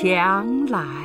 强来。